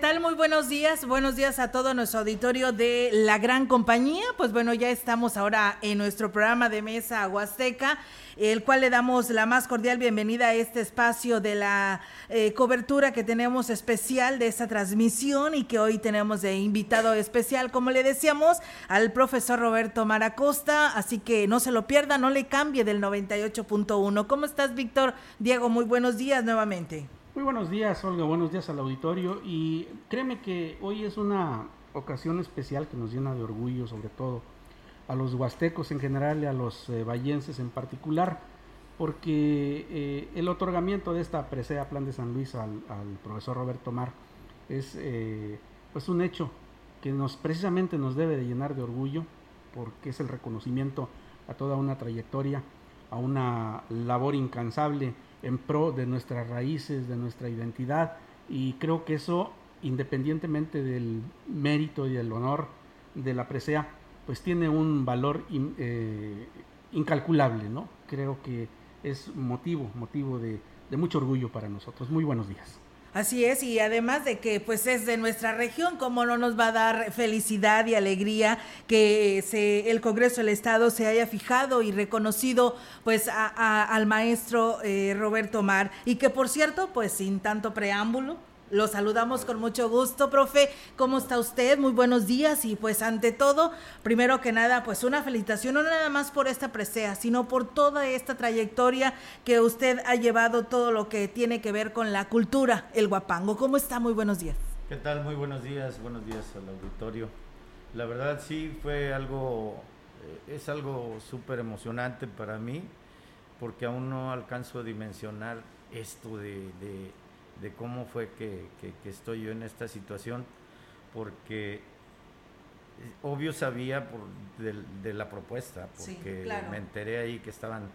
Tal? Muy buenos días. Buenos días a todo nuestro auditorio de la gran compañía. Pues bueno, ya estamos ahora en nuestro programa de Mesa Huasteca, el cual le damos la más cordial bienvenida a este espacio de la eh, cobertura que tenemos especial de esta transmisión y que hoy tenemos de invitado especial, como le decíamos, al profesor Roberto Maracosta. Así que no se lo pierda, no le cambie del 98.1. ¿Cómo estás, Víctor? Diego, muy buenos días nuevamente. Muy buenos días, Olga. Buenos días al auditorio. Y créeme que hoy es una ocasión especial que nos llena de orgullo, sobre todo a los huastecos en general y a los eh, vallenses en particular, porque eh, el otorgamiento de esta presea Plan de San Luis al, profesor Roberto Mar es eh, pues un hecho que nos precisamente nos debe de llenar de orgullo, porque es el reconocimiento a toda una trayectoria, a una labor incansable en pro de nuestras raíces, de nuestra identidad y creo que eso, independientemente del mérito y del honor de la presea, pues tiene un valor eh, incalculable, ¿no? Creo que es motivo, motivo de mucho orgullo para nosotros. Muy buenos días. Así es, y además de que pues es de nuestra región, cómo no nos va a dar felicidad y alegría que se, el Congreso del Estado se haya fijado y reconocido pues al maestro eh, Roberto Mar y que por cierto pues sin tanto preámbulo lo saludamos con mucho gusto, profe. ¿Cómo está usted? Muy buenos días y pues ante todo, primero que nada, pues una felicitación, no nada más por esta presea, sino por toda esta trayectoria que usted ha llevado todo lo que tiene que ver con la cultura, el guapango. ¿Cómo está? Muy buenos días. ¿Qué tal? Muy buenos días, buenos días al auditorio. La verdad sí fue algo, eh, es algo súper emocionante para mí, porque aún no alcanzo a dimensionar esto de de cómo fue que, estoy yo en esta situación, porque eh, obvio sabía por, de, la propuesta, porque me enteré ahí que estaban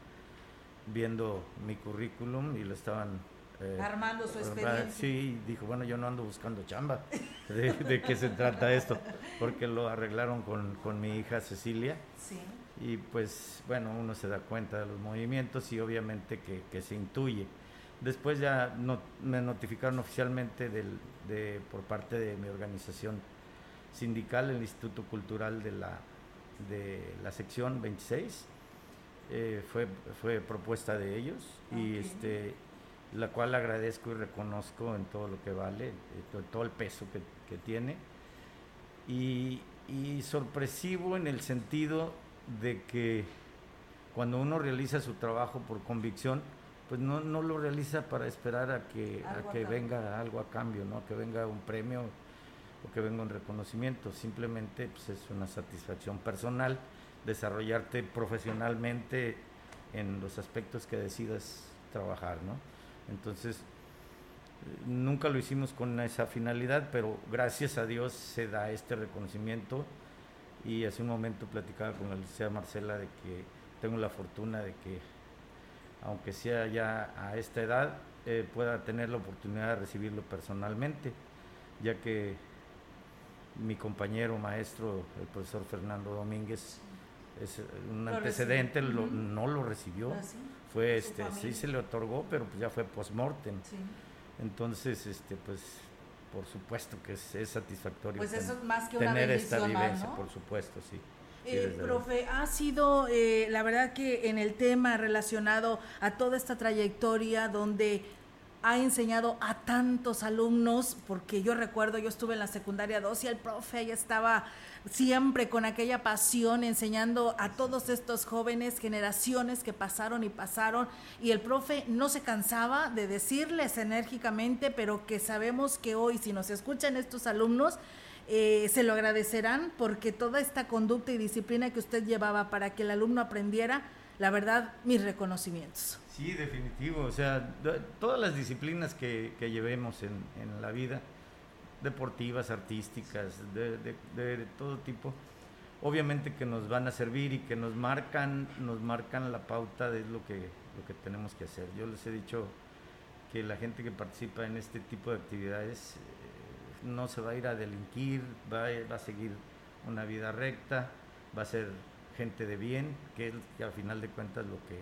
viendo mi currículum y lo estaban... Eh, Armando su experiencia. Sí, dijo, bueno, yo no ando buscando chamba. ¿De, qué se trata esto? Porque lo arreglaron con, mi hija Cecilia. Sí. Y pues, bueno, uno se da cuenta de los movimientos y obviamente que, que se intuye. Después ya me notificaron oficialmente de, por parte de mi organización sindical, el Instituto Cultural de la, de la sección 26. Eh, fue, fue propuesta de ellos y este, la cual agradezco y reconozco en todo lo que vale, eh, todo, el peso que, tiene. Y, y sorpresivo en el sentido de que cuando uno realiza su trabajo por convicción, pues no, no lo realiza para esperar a que, a que venga algo a cambio, ¿no? que venga un premio o que venga un reconocimiento. Simplemente pues, es una satisfacción personal desarrollarte profesionalmente en los aspectos que decidas trabajar. ¿no? Entonces, nunca lo hicimos con esa finalidad, pero gracias a Dios se da este reconocimiento y hace un momento platicaba con la licenciada Marcela de que tengo la fortuna de que aunque sea ya a esta edad, eh, pueda tener la oportunidad de recibirlo personalmente, ya que mi compañero maestro, el profesor Fernando Domínguez, es un antecedente, no lo recibió. Ah, fue este, sí se le otorgó, pero pues ya fue post-mortem. Entonces, este, pues por supuesto que es, satisfactorio pues eso más que tener esta vivencia, por supuesto, sí. Eh, profe, ha sido eh, la verdad que en el tema relacionado a toda esta trayectoria donde ha enseñado a tantos alumnos, porque yo recuerdo, yo estuve en la secundaria 2 y el profe ya estaba siempre con aquella pasión enseñando a todos estos jóvenes, generaciones que pasaron y pasaron, y el profe no se cansaba de decirles enérgicamente, pero que sabemos que hoy, si nos escuchan estos alumnos, eh, se lo agradecerán porque toda esta conducta y disciplina que usted llevaba para que el alumno aprendiera, la verdad, mis reconocimientos. Sí, definitivo. O sea, todas las disciplinas que, llevemos en, en, la vida, deportivas, artísticas, de, de, todo tipo, obviamente que nos van a servir y que nos marcan, nos marcan la pauta de lo que, lo que tenemos que hacer. Yo les he dicho que la gente que participa en este tipo de actividades no se va a ir a delinquir, va, a seguir una vida recta, va a ser gente de bien, que es al final de cuentas lo que,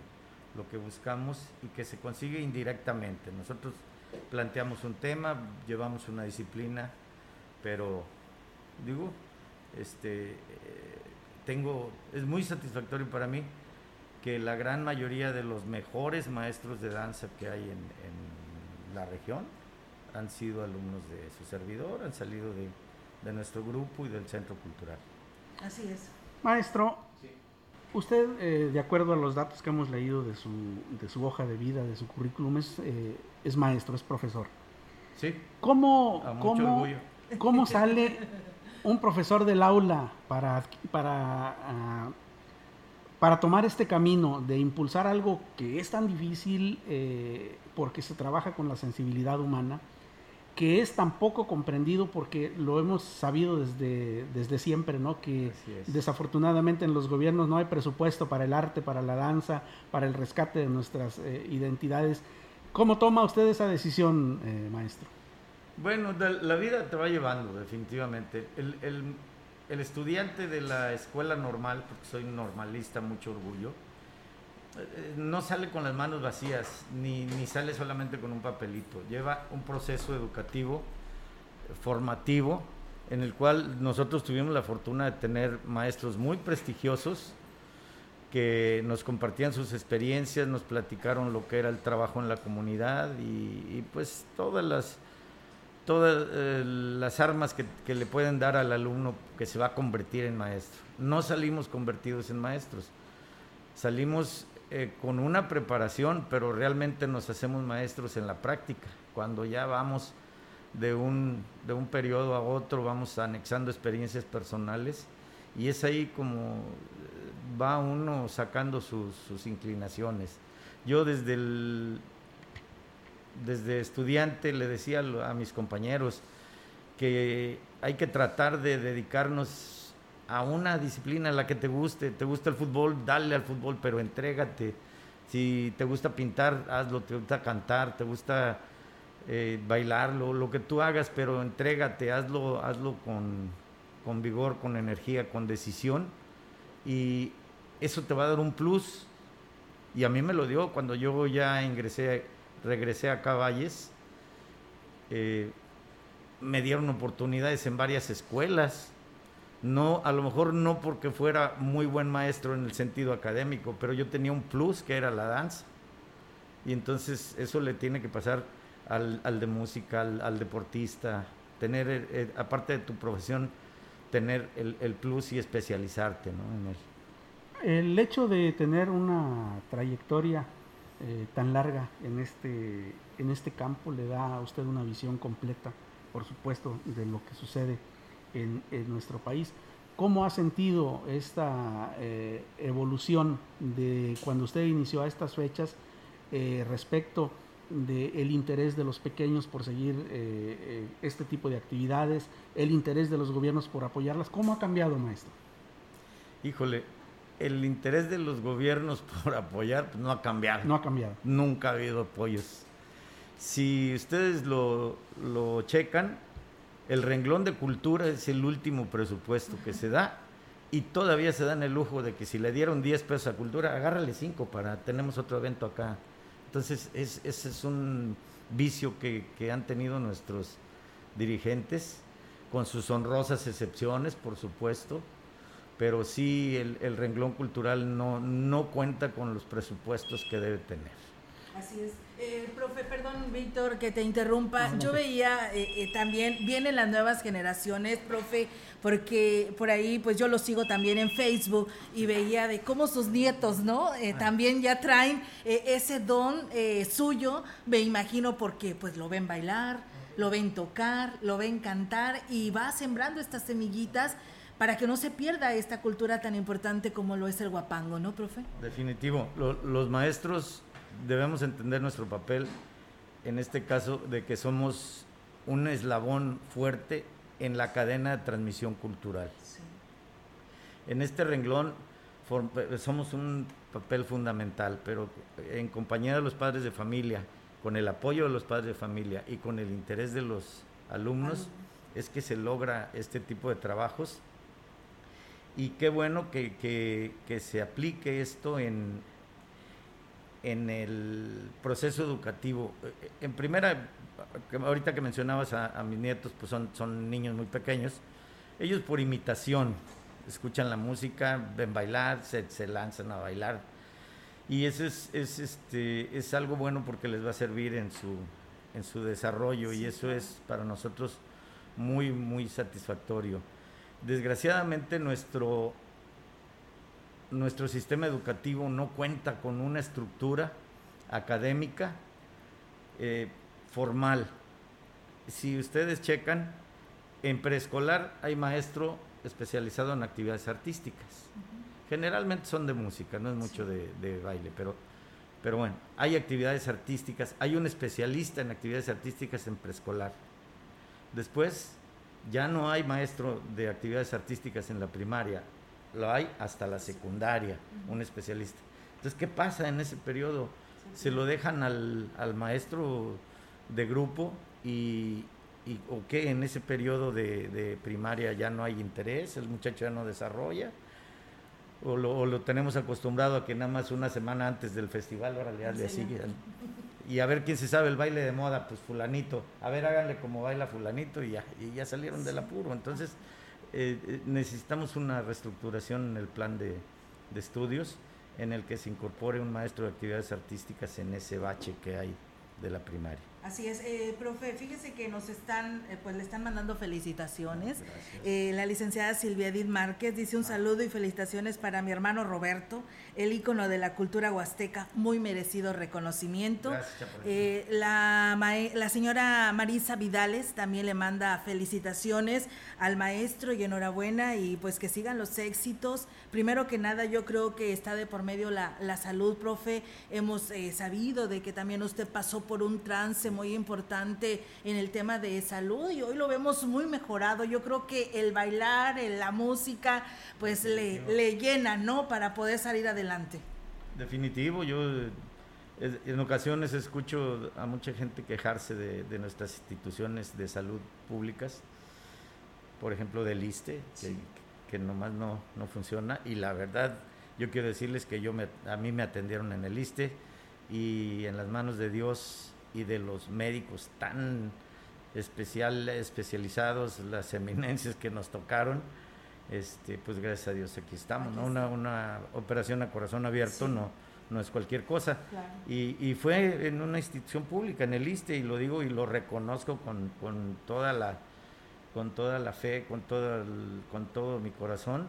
lo que buscamos y que se consigue indirectamente. Nosotros planteamos un tema, llevamos una disciplina, pero digo, este, eh, tengo, es muy satisfactorio para mí que la gran mayoría de los mejores maestros de danza que hay en la región han sido alumnos de su servidor, han salido de, de nuestro grupo y del centro cultural. Así es. Maestro, usted, eh, de acuerdo a los datos que hemos leído de su, de su hoja de vida, de su currículum, es, eh, es maestro, es profesor. Sí. ¿Cómo, cómo, sale un profesor del aula para, para, ah, para tomar este camino de impulsar algo que es tan difícil eh, porque se trabaja con la sensibilidad humana? Que es tan poco comprendido porque lo hemos sabido desde, desde siempre, ¿no? Que desafortunadamente en los gobiernos no hay presupuesto para el arte, para la danza, para el rescate de nuestras eh, identidades. ¿Cómo toma usted esa decisión, eh, maestro? Bueno, la vida te va llevando, definitivamente. El, el, el estudiante de la escuela normal, porque soy normalista, mucho orgullo, no sale con las manos vacías, ni, ni, sale solamente con un papelito. Lleva un proceso educativo, formativo, en el cual nosotros tuvimos la fortuna de tener maestros muy prestigiosos que nos compartían sus experiencias, nos platicaron lo que era el trabajo en la comunidad y, pues todas las todas eh, las armas que, que, le pueden dar al alumno que se va a convertir en maestro. No salimos convertidos en maestros, salimos eh, con una preparación, pero realmente nos hacemos maestros en la práctica. Cuando ya vamos de un, de un periodo a otro, vamos anexando experiencias personales y es ahí como eh, va uno sacando sus, inclinaciones. Yo desde, desde estudiante le decía a mis compañeros que hay que tratar de dedicarnos a una disciplina en la que te guste. Te gusta el fútbol, dale al fútbol, pero entrégate. Si te gusta pintar, hazlo. Te gusta cantar, te gusta eh, bailarlo, lo que tú hagas, pero entrégate, hazlo, hazlo con, con vigor, con energía, con decisión. Y eso te va a dar un plus. Y a mí me lo dio cuando yo ya ingresé, regresé a Caballes. Eh, me dieron oportunidades en varias escuelas no, a lo mejor no porque fuera muy buen maestro en el sentido académico, pero yo tenía un plus que era la danza. Y entonces eso le tiene que pasar al, de música, al, deportista, tener, eh, eh, aparte de tu profesión, tener el, plus y especializarte ¿no? en él. El hecho de tener una trayectoria eh, tan larga en este, en este campo le da a usted una visión completa, por supuesto, de lo que sucede en, nuestro país. ¿Cómo ha sentido esta eh, evolución de cuando usted inició a estas fechas eh, respecto del interés de los pequeños por seguir eh, este tipo de actividades, el interés de los gobiernos por apoyarlas? ¿Cómo ha cambiado, maestro? Híjole, el interés de los gobiernos por apoyar pues, no ha cambiado. No ha cambiado. Nunca ha habido apoyos. Si ustedes lo, lo checan, el renglón de cultura es el último presupuesto que se da y todavía se dan el lujo de que si le dieron 10 pesos a cultura, agárrale 5 para, tenemos otro evento acá. Entonces, es, ese es un vicio que, han tenido nuestros dirigentes, con sus honrosas excepciones, por supuesto, pero sí el, el renglón cultural no, no cuenta con los presupuestos que debe tener. Así es. Eh, profe, perdón, Víctor, que te interrumpa. Yo veía eh, eh, también, vienen las nuevas generaciones, profe, porque por ahí, pues yo lo sigo también en Facebook y veía de cómo sus nietos, ¿no? Ah. también ya traen ese don suyo, me imagino, porque pues lo ven bailar, lo ven tocar, lo ven cantar y va sembrando estas semillitas para que no se pierda esta cultura tan importante como lo es el guapango, ¿no, profe? Definitivo. los maestros debemos entender nuestro papel, en este caso, de que somos un eslabón fuerte en la cadena de transmisión cultural. En este renglón somos un papel fundamental, pero en compañía de los padres de familia, con el apoyo de los padres de familia y con el interés de los alumnos, es que se logra este tipo de trabajos. Y qué bueno que, se aplique esto en, en el proceso educativo. En primera, ahorita que mencionabas a, mis nietos, pues son, son niños muy pequeños, ellos por imitación escuchan la música, ven bailar, se, se lanzan a bailar. Y eso es, es, este, es algo bueno porque les va a servir en su, en su desarrollo y eso es para nosotros muy, muy satisfactorio. Desgraciadamente nuestro, nuestro sistema educativo no cuenta con una estructura académica eh, formal. Si ustedes checan, en preescolar hay maestro especializado en actividades artísticas. Generalmente son de música, no es mucho de, de, baile, pero, pero bueno, hay actividades artísticas, hay un especialista en actividades artísticas en preescolar. Después, ya no hay maestro de actividades artísticas en la primaria, lo hay hasta la secundaria, un especialista. Entonces, ¿qué pasa en ese periodo? Se lo dejan al, al maestro de grupo y, y, o qué en ese periodo de, primaria ya no hay interés, el muchacho ya no desarrolla, o lo, tenemos acostumbrado a que nada más una semana antes del festival, ahora le sigue. Y a ver quién se sabe el baile de moda, pues fulanito, a ver háganle como baila fulanito y ya, y ya salieron del apuro. Entonces eh, necesitamos una reestructuración en el plan de, de estudios en el que se incorpore un maestro de actividades artísticas en ese bache que hay de la primaria. Así es, eh, profe, fíjese que nos están, eh, pues le están mandando felicitaciones. Eh, la licenciada Silvia Edith Márquez dice un saludo y felicitaciones para mi hermano Roberto, el ícono de la cultura huasteca, muy merecido reconocimiento. la, la señora Marisa Vidales también le manda felicitaciones al maestro y enhorabuena y pues que sigan los éxitos. Primero que nada, yo creo que está de por medio la, la salud, profe. Hemos sabido de que también usted pasó por un trance muy importante en el tema de salud y hoy lo vemos muy mejorado. Yo creo que el bailar, la música, pues le, le llena, ¿no? Para poder salir adelante. Definitivo, yo en ocasiones escucho a mucha gente quejarse de, nuestras instituciones de salud públicas, por ejemplo del ISTE, que, nomás no, no funciona, y la verdad, yo quiero decirles que yo me, a mí me atendieron en el ISTE y en las manos de Dios y de los médicos tan especial, especializados, las eminencias que nos tocaron, este, pues gracias a Dios aquí estamos, ¿no? Una, una operación a corazón abierto no, no es cualquier cosa. Y, y, fue en una institución pública, en el ISTE, y lo digo y lo reconozco con, con toda la con toda la fe, con todo, con todo mi corazón,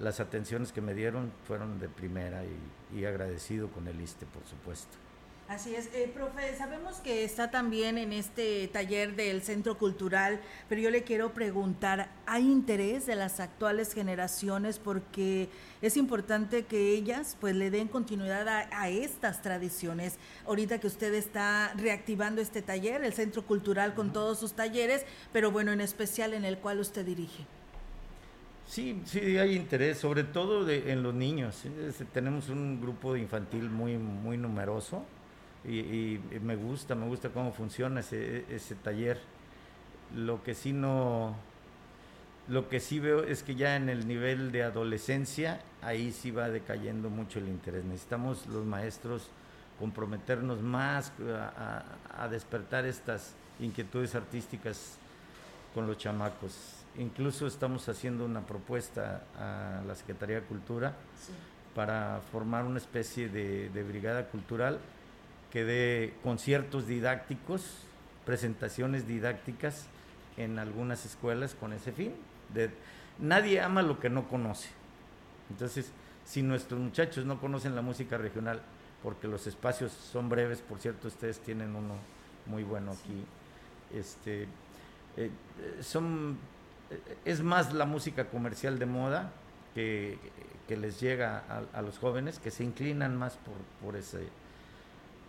las atenciones que me dieron fueron de primera y, y agradecido con el ISTE, por supuesto. Así es, eh, profe, sabemos que está también en este taller del Centro Cultural, pero yo le quiero preguntar, ¿hay interés de las actuales generaciones? Porque es importante que ellas pues le den continuidad a, estas tradiciones. Ahorita que usted está reactivando este taller, el Centro Cultural con todos sus talleres, pero bueno, en especial en el cual usted dirige. Sí, sí, hay interés, sobre todo en los niños. Tenemos un grupo infantil muy, muy numeroso y, me gusta, me gusta cómo funciona ese, ese taller. Lo que sí no, lo que sí veo es que ya en el nivel de adolescencia, ahí sí va decayendo mucho el interés. Necesitamos los maestros comprometernos más a, despertar estas inquietudes artísticas con los chamacos. Incluso estamos haciendo una propuesta a la Secretaría de Cultura para formar una especie de, de brigada cultural que dé conciertos didácticos, presentaciones didácticas en algunas escuelas con ese fin. De, nadie ama lo que no conoce. Entonces, si nuestros muchachos no conocen la música regional, porque los espacios son breves, por cierto, ustedes tienen uno muy bueno aquí, este, eh, son es más la música comercial de moda que, les llega a, los jóvenes, que se inclinan más por, por, ese,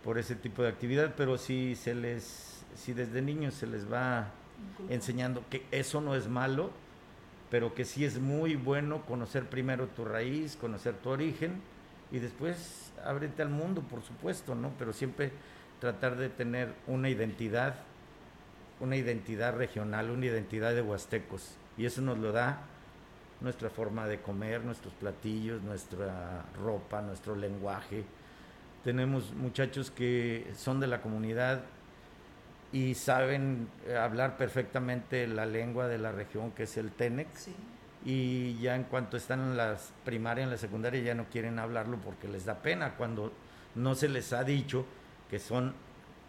por ese tipo de actividad, pero si se les, si desde niños se les va enseñando que eso no es malo, pero que sí es muy bueno conocer primero tu raíz, conocer tu origen y después ábrete al mundo, por supuesto, ¿no? Pero siempre tratar de tener una identidad, una identidad regional, una identidad de huastecos. Y eso nos lo da nuestra forma de comer, nuestros platillos, nuestra ropa, nuestro lenguaje. Tenemos muchachos que son de la comunidad y saben eh, hablar perfectamente la lengua de la región que es el Tenex. Y ya en cuanto están en las primarias, en la secundaria, ya no quieren hablarlo porque les da pena cuando no se les ha dicho que son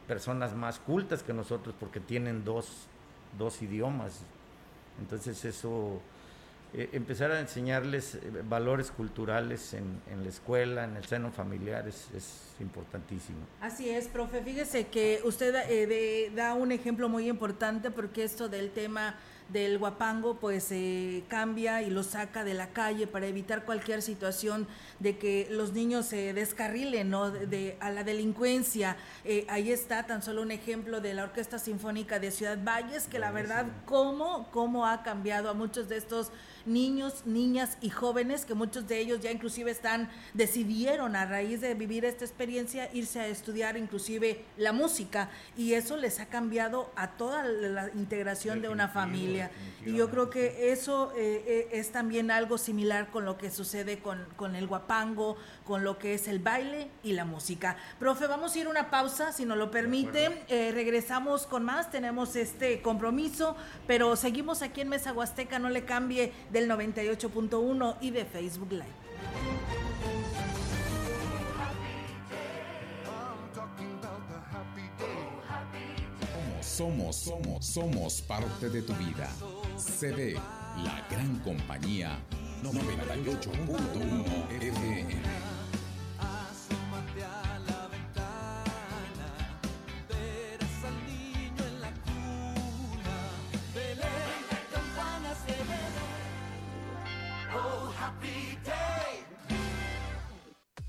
personas más cultas que nosotros porque tienen dos, dos idiomas. Entonces eso eh, empezar a enseñarles eh, valores culturales en, en, la escuela, en el seno familiar, es, es importantísimo. Así es, profe. Fíjese que usted eh, da un ejemplo muy importante porque esto del tema del guapango pues se cambia y lo saca de la calle para evitar cualquier situación de que los niños se descarrilen ¿no? de, a la delincuencia. Eh, ahí está tan solo un ejemplo de la Orquesta Sinfónica de Ciudad Valles, que la verdad, cómo, cómo ha cambiado a muchos de estos niños, niñas y jóvenes, que muchos de ellos ya inclusive están, decidieron a raíz de vivir esta experiencia irse a estudiar inclusive la música y eso les ha cambiado a toda la integración de una familia. Y yo creo que eso eh, eh, es también algo similar con lo que sucede con, con el guapango, con lo que es el baile y la música. Profe, vamos a ir a una pausa, si nos lo permite. Eh, regresamos con más, tenemos este compromiso, pero seguimos aquí en Mesa Huasteca, no le cambie del 98.1 y de Facebook Live. Somos, somos, somos parte de tu vida. CD, la gran compañía 98.1 FM.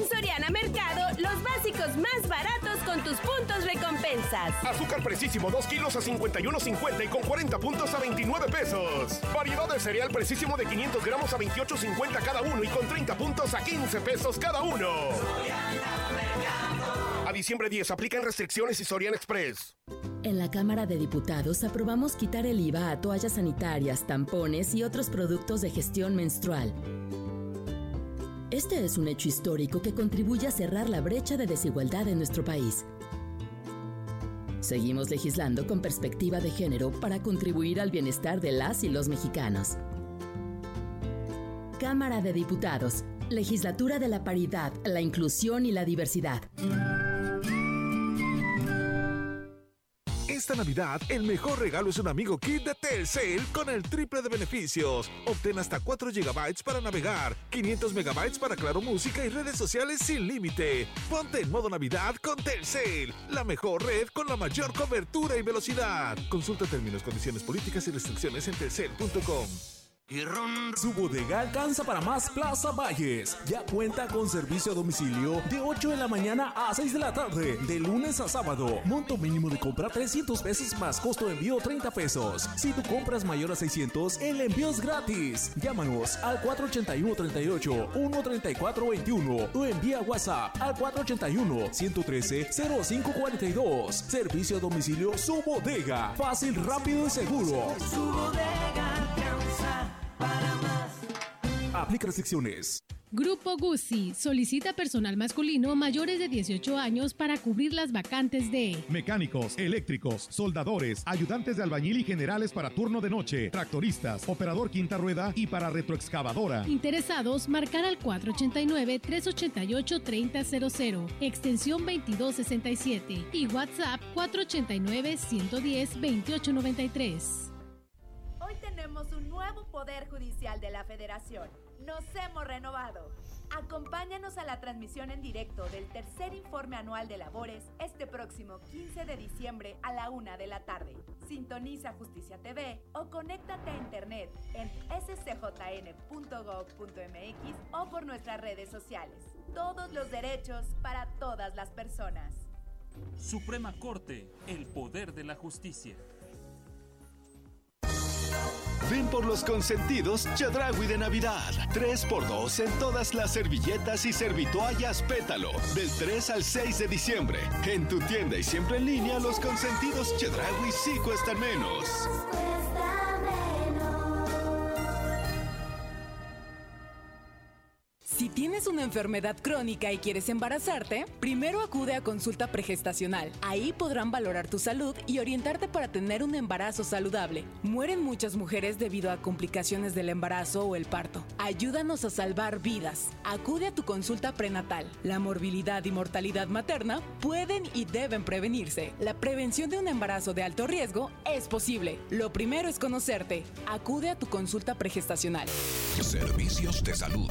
En Soriana Mercado, los básicos más baratos con tus puntos recompensas. Azúcar precisísimo 2 kilos a 51.50 y con 40 puntos a 29 pesos. Variedad de cereal precisísimo de 500 gramos a 28.50 cada uno y con 30 puntos a 15 pesos cada uno. A diciembre 10 aplican restricciones y Soriana Express. En la Cámara de Diputados aprobamos quitar el IVA a toallas sanitarias, tampones y otros productos de gestión menstrual. Este es un hecho histórico que contribuye a cerrar la brecha de desigualdad en nuestro país. Seguimos legislando con perspectiva de género para contribuir al bienestar de las y los mexicanos. Cámara de Diputados, Legislatura de la Paridad, la Inclusión y la Diversidad. Esta Navidad, el mejor regalo es un amigo kit de Telcel con el triple de beneficios. Obtén hasta 4 GB para navegar, 500 MB para Claro Música y redes sociales sin límite. Ponte en modo Navidad con Telcel, la mejor red con la mayor cobertura y velocidad. Consulta términos, condiciones políticas y restricciones en telcel.com. Su bodega alcanza para más Plaza Valles. Ya cuenta con servicio a domicilio de 8 de la mañana a 6 de la tarde, de lunes a sábado. Monto mínimo de compra 300 pesos más costo de envío 30 pesos. Si tu compras mayor a 600, el envío es gratis. Llámanos al 481 38 134 21 o envía WhatsApp al 481 113 0542. Servicio a domicilio Su Bodega. Fácil, rápido y seguro. Su bodega alcanza para más. Aplica restricciones. Grupo Guzzi solicita personal masculino mayores de 18 años para cubrir las vacantes de mecánicos, eléctricos, soldadores, ayudantes de albañil y generales para turno de noche, tractoristas, operador quinta rueda y para retroexcavadora. Interesados, marcar al 489-388-3000, extensión 2267 y WhatsApp 489-110-2893. Tenemos un nuevo Poder Judicial de la Federación nos hemos renovado. Acompáñanos a la transmisión en directo del tercer informe anual de labores este próximo 15 de diciembre a la una de la tarde. Sintoniza Justicia TV o conéctate a internet en scjn.gov.mx o por nuestras redes sociales. Todos los derechos para todas las personas. Suprema Corte, el poder de la justicia. Ven por los consentidos Chedragui de Navidad. 3x2 en todas las servilletas y servitoallas pétalo. Del 3 al 6 de diciembre. En tu tienda y siempre en línea, los consentidos Chedragui sí cuestan menos. Tienes una enfermedad crónica y quieres embarazarte, primero acude a consulta pregestacional. Ahí podrán valorar tu salud y orientarte para tener un embarazo saludable. Mueren muchas mujeres debido a complicaciones del embarazo o el parto. Ayúdanos a salvar vidas. Acude a tu consulta prenatal. La morbilidad y mortalidad materna pueden y deben prevenirse. La prevención de un embarazo de alto riesgo es posible. Lo primero es conocerte. Acude a tu consulta pregestacional. Servicios de salud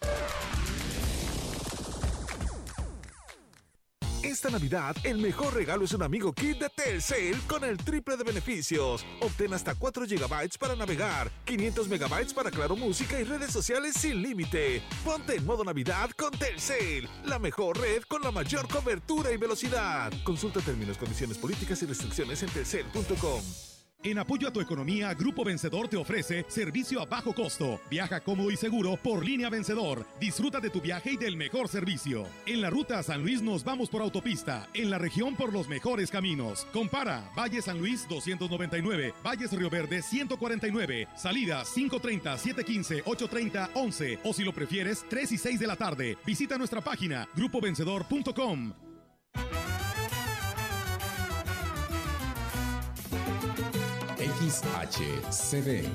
Esta Navidad, el mejor regalo es un amigo kit de Telcel con el triple de beneficios. Obtén hasta 4 GB para navegar, 500 MB para Claro Música y redes sociales sin límite. Ponte en modo Navidad con Telcel, la mejor red con la mayor cobertura y velocidad. Consulta términos, condiciones políticas y restricciones en telcel.com. En apoyo a tu economía, Grupo Vencedor te ofrece servicio a bajo costo. Viaja cómodo y seguro por línea Vencedor. Disfruta de tu viaje y del mejor servicio. En la ruta San Luis nos vamos por autopista. En la región por los mejores caminos. Compara Valle San Luis 299, Valles Río Verde 149, salida 530, 715, 830, 11 o si lo prefieres 3 y 6 de la tarde. Visita nuestra página grupovencedor.com. XHCD,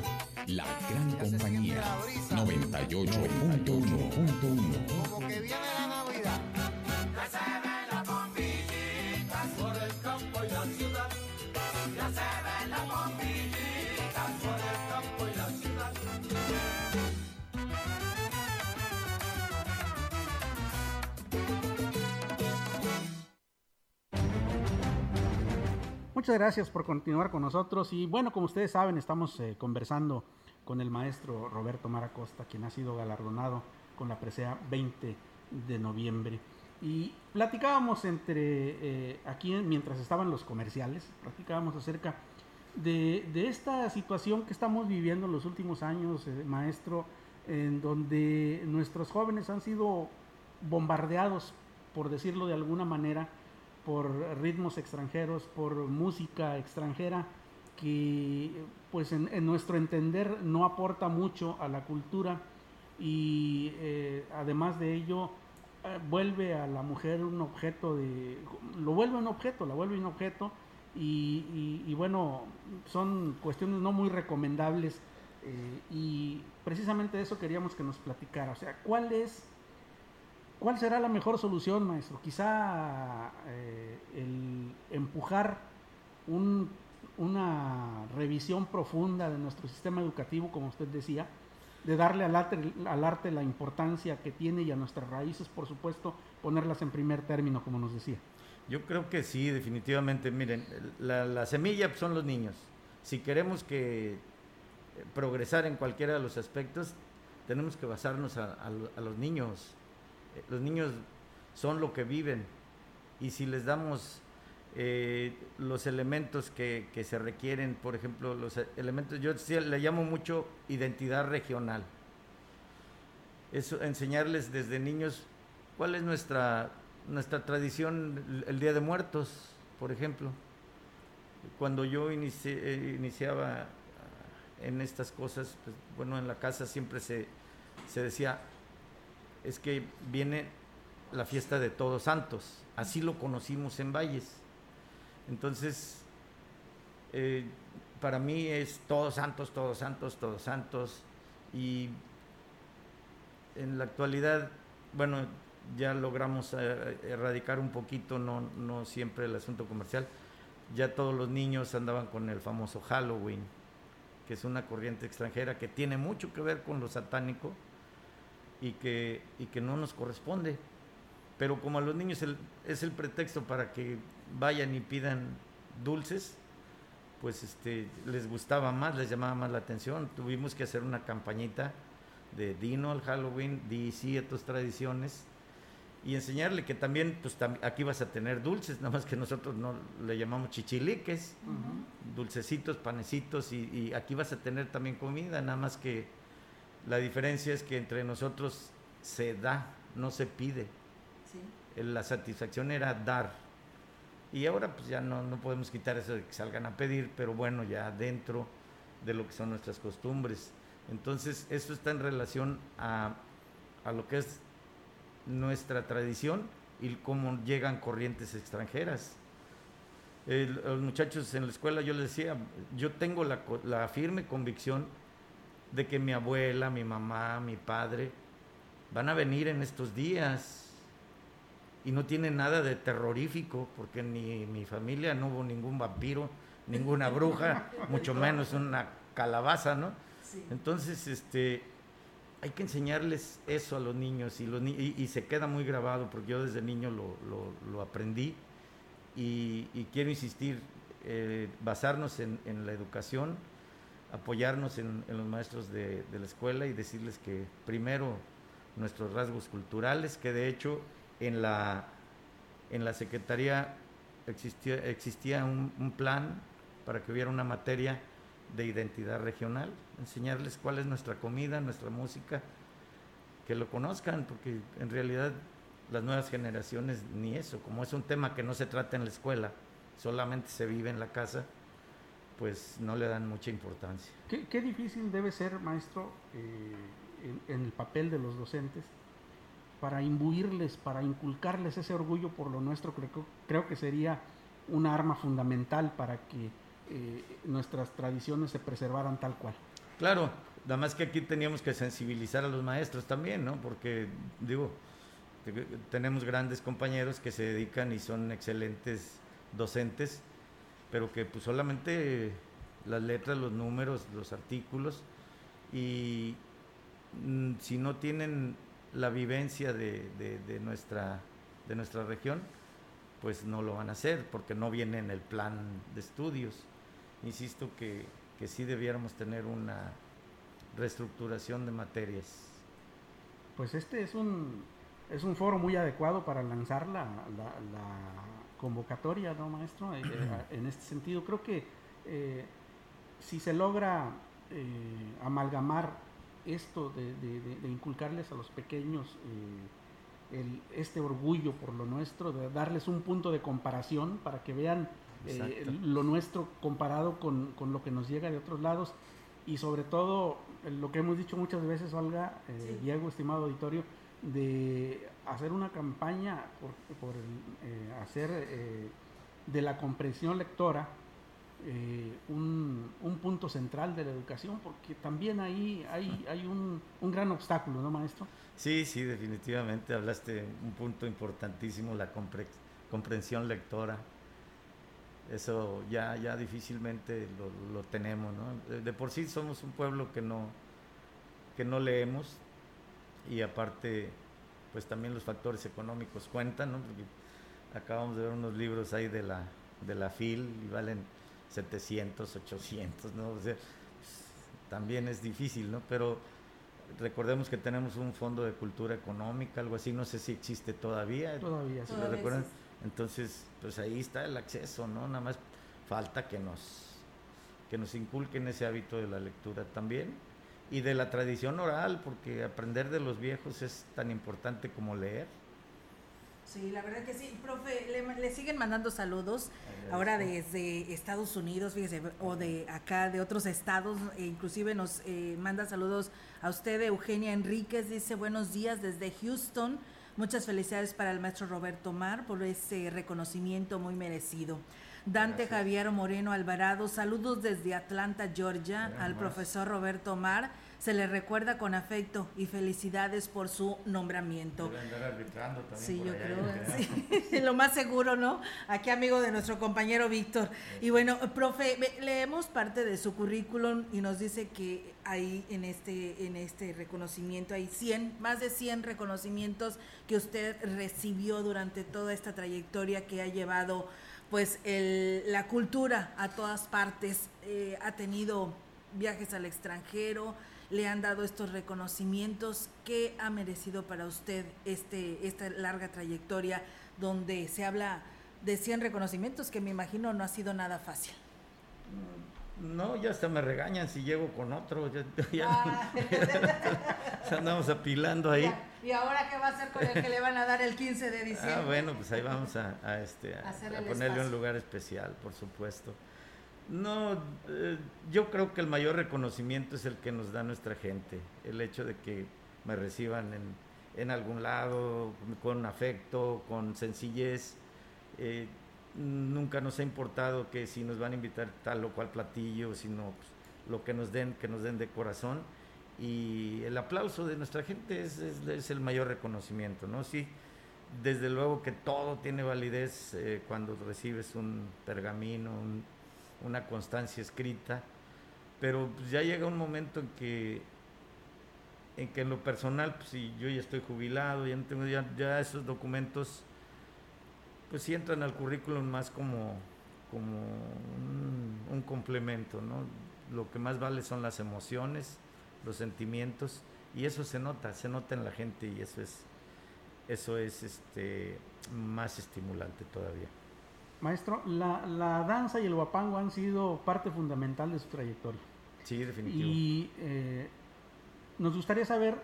la gran compañía, 98.1.1. Como que viene la Navidad. Ya se ven las bombillitas por el campo y la ciudad. Ya se ven las bombillitas Muchas gracias por continuar con nosotros y bueno, como ustedes saben, estamos eh, conversando con el maestro Roberto Maracosta, quien ha sido galardonado con la presea 20 de noviembre. Y platicábamos entre eh, aquí, mientras estaban los comerciales, platicábamos acerca de, esta situación que estamos viviendo en los últimos años, eh, maestro, en donde nuestros jóvenes han sido bombardeados, por decirlo de alguna manera, por ritmos extranjeros, por música extranjera, que pues en, nuestro entender no aporta mucho a la cultura y eh, además de ello eh, vuelve a la mujer un objeto de, lo vuelve un objeto, la vuelve un objeto y, bueno, son cuestiones no muy recomendables eh, y precisamente de eso queríamos que nos platicara, o sea, ¿cuál es ¿Cuál será la mejor solución, maestro? Quizá eh, el empujar una revisión profunda de nuestro sistema educativo, como usted decía, de darle al arte, al arte la importancia que tiene y a nuestras raíces, por supuesto, ponerlas en primer término, como nos decía. Yo creo que sí, definitivamente. Miren, la, semilla son los niños. Si queremos que eh, progresar en cualquiera de los aspectos, tenemos que basarnos a, a los niños. Los niños son lo que viven y si les damos eh, los elementos que, que se requieren, por ejemplo, los e- elementos, yo le llamo mucho identidad regional. Eso, enseñarles desde niños cuál es nuestra, nuestra tradición el- Día de Muertos, por ejemplo. Cuando yo eh, iniciaba ah, en estas cosas, pues, bueno, en la casa siempre se, se decía, es que viene la fiesta de Todos Santos, así lo conocimos en Valles. Entonces, eh, para mí es Todos Santos, Todos Santos, Todos Santos, y en la actualidad, bueno, ya logramos eh, erradicar un poquito, no, no siempre el asunto comercial. Ya todos los niños andaban con el famoso Halloween, que es una corriente extranjera que tiene mucho que ver con lo satánico y que, y que no nos corresponde. Pero como a los niños el- es el pretexto para que vayan y pidan dulces, pues este, les gustaba más, les llamaba más la atención. Tuvimos que hacer una campañita de Dino al Halloween, di tus tradiciones y enseñarle que también pues tam- aquí vas a tener dulces, nada más que nosotros no le llamamos chichiliques, dulcecitos, panecitos y, y aquí vas a tener también comida, nada más que la diferencia es que entre nosotros se da, no se pide. La satisfacción era dar. Y ahora pues ya no, no podemos quitar eso de que salgan a pedir, pero bueno, ya dentro de lo que son nuestras costumbres. Entonces, eso está en relación a, a lo que es nuestra tradición y cómo llegan corrientes extranjeras. El- los muchachos en la escuela yo les decía, yo tengo la, la firme convicción de que mi abuela, mi mamá, mi padre van a venir en estos días y no tiene nada de terrorífico porque ni mi familia no hubo ningún vampiro, ninguna bruja, mucho menos una calabaza, ¿no? Entonces, este, hay que enseñarles eso a los niños y, los ni- y, y se queda muy grabado porque yo desde niño lo, lo- lo aprendí y, y quiero insistir, eh, basarnos en, en la educación, apoyarnos en, los maestros de, la escuela y decirles que primero nuestros rasgos culturales, que de hecho en la, en la Secretaría existía, existía un plan para que hubiera una materia de identidad regional, enseñarles cuál es nuestra comida, nuestra música, que lo conozcan, porque en realidad las nuevas generaciones ni eso, como es un tema que no se trata en la escuela, solamente se vive en la casa, pues no le dan mucha importancia. ¿Qué, qué difícil debe ser, maestro, eh, en, en el papel de los docentes para imbuirles, para inculcarles ese orgullo por lo nuestro? Creo, creo que sería una arma fundamental para que eh, nuestras tradiciones se preservaran tal cual. Claro, nada más que aquí teníamos que sensibilizar a los maestros también, ¿no? Porque, digo, te- tenemos grandes compañeros que se dedican y son excelentes docentes, pero que pues solamente las letras, los números, los artículos, y mm, si no tienen la vivencia de, de- nuestra, de nuestra región, pues no lo van a hacer, porque no viene en el plan de estudios. Insisto que, que sí debiéramos tener una reestructuración de materias. Pues este es un, es un foro muy adecuado para lanzar la, la- la convocatoria, ¿no, maestro? Eh, eh, en este sentido, creo que eh, si se logra eh, amalgamar esto de, de- de- de inculcarles a los pequeños eh, el- este orgullo por lo nuestro, de darles un punto de comparación para que vean eh, lo nuestro comparado con, con lo que nos llega de otros lados. Y sobre todo lo que hemos dicho muchas veces, Olga, eh, Diego, estimado auditorio, de hacer una campaña por, eh, hacer eh, de la comprensión lectora eh, un, un punto central de la educación, porque también ahí hay, hay un, un gran obstáculo, ¿no, maestro? Sí, sí, definitivamente hablaste un punto importantísimo, la compre- comprensión lectora. Eso ya, ya difícilmente lo, lo tenemos, ¿no? De por sí somos un pueblo que no, que no leemos y aparte, pues también los factores económicos cuentan, ¿no? Porque acabamos de ver unos libros ahí de la, de la FIL y valen 700, 800, ¿no? O sea, pues, también es difícil, ¿no? Pero recordemos que tenemos un fondo de cultura económica, algo así, no sé si existe todavía. Todavía, si sí. lo recuerdan. Entonces, pues ahí está el acceso, ¿no? Nada más falta que nos que nos inculquen ese hábito de la lectura también y de la tradición oral, porque aprender de los viejos es tan importante como leer. Sí, la verdad que sí. Profe, le, le siguen mandando saludos ahora desde Estados Unidos, fíjese, o de acá, de otros estados, e inclusive nos eh, manda saludos a usted, Eugenia Enríquez, dice buenos días desde Houston. Muchas felicidades para el maestro Roberto Mar por ese reconocimiento muy merecido. Dante Javier Moreno Alvarado, saludos desde Atlanta, Georgia, al profesor Roberto Mar. Se le recuerda con afecto y felicidades por su nombramiento. Arbitrando también Sí, por yo allá, creo, sí, lo más seguro, ¿no? Aquí amigo de nuestro compañero Víctor. Y bueno, profe, leemos parte de su currículum y nos dice que ahí en este, en este reconocimiento hay 100, más de 100 reconocimientos que usted recibió durante toda esta trayectoria que ha llevado pues el- la cultura a todas partes. Eh, ha tenido viajes al extranjero, le han dado estos reconocimientos. ¿Qué ha merecido para usted este, esta larga trayectoria donde se habla de 100 reconocimientos que me imagino no ha sido nada fácil? No, ya hasta me regañan si llego con otro. Ya, ya- Ah. ya andamos apilando ahí. ¿Y ahora qué va a hacer con el que le van a dar el 15 de diciembre? Ah, bueno, pues ahí vamos a, a, este, a, ponerle un lugar especial, por supuesto. No, eh, yo creo que el mayor reconocimiento es el que nos da nuestra gente, el hecho de que me reciban en, en algún lado, con afecto, con sencillez. Eh, nunca nos ha importado que si nos van a invitar tal o cual platillo, sino pues, lo que nos den, que nos den de corazón. Y el aplauso de nuestra gente es, es- el mayor reconocimiento, ¿no? Sí, desde luego que todo tiene validez eh, cuando recibes un pergamino, un- una constancia escrita, pero pues, ya llega un momento en que en que en lo personal, pues si yo ya estoy jubilado, ya no tengo ya esos documentos, pues sí entran al currículum más como, como un, un complemento, ¿no? Lo que más vale son las emociones, los sentimientos, y eso se nota, se nota en la gente y eso es, eso es este, más estimulante todavía. Maestro, la, la danza y el guapango han sido parte fundamental de su trayectoria. Sí, definitivo. Y eh, nos gustaría saber,